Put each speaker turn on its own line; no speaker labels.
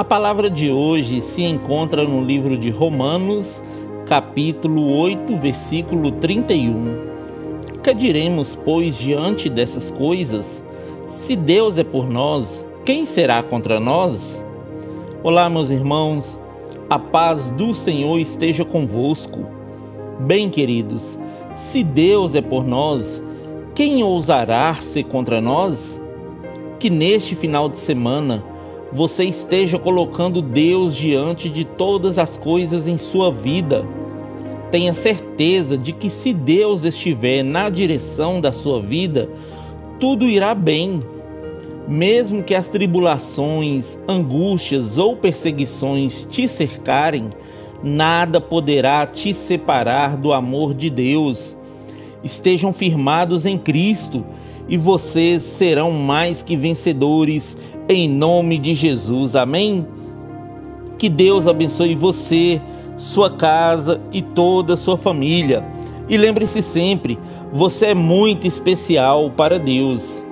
A palavra de hoje se encontra no livro de Romanos, capítulo 8, versículo 31. Que diremos, pois, diante dessas coisas? Se Deus é por nós, quem será contra nós? Olá, meus irmãos, a paz do Senhor esteja convosco. Bem, queridos, se Deus é por nós, quem ousará ser contra nós? Que neste final de semana você esteja colocando Deus diante de todas as coisas em sua vida. Tenha certeza de que se Deus estiver na direção da sua vida, tudo irá bem. Mesmo que as tribulações, angústias ou perseguições te cercarem, nada poderá te separar do amor de Deus. Estejam firmados em Cristo e vocês serão mais que vencedores em nome de Jesus. Amém? Que Deus abençoe você, sua casa e toda a sua família. E lembre-se sempre, você é muito especial para Deus.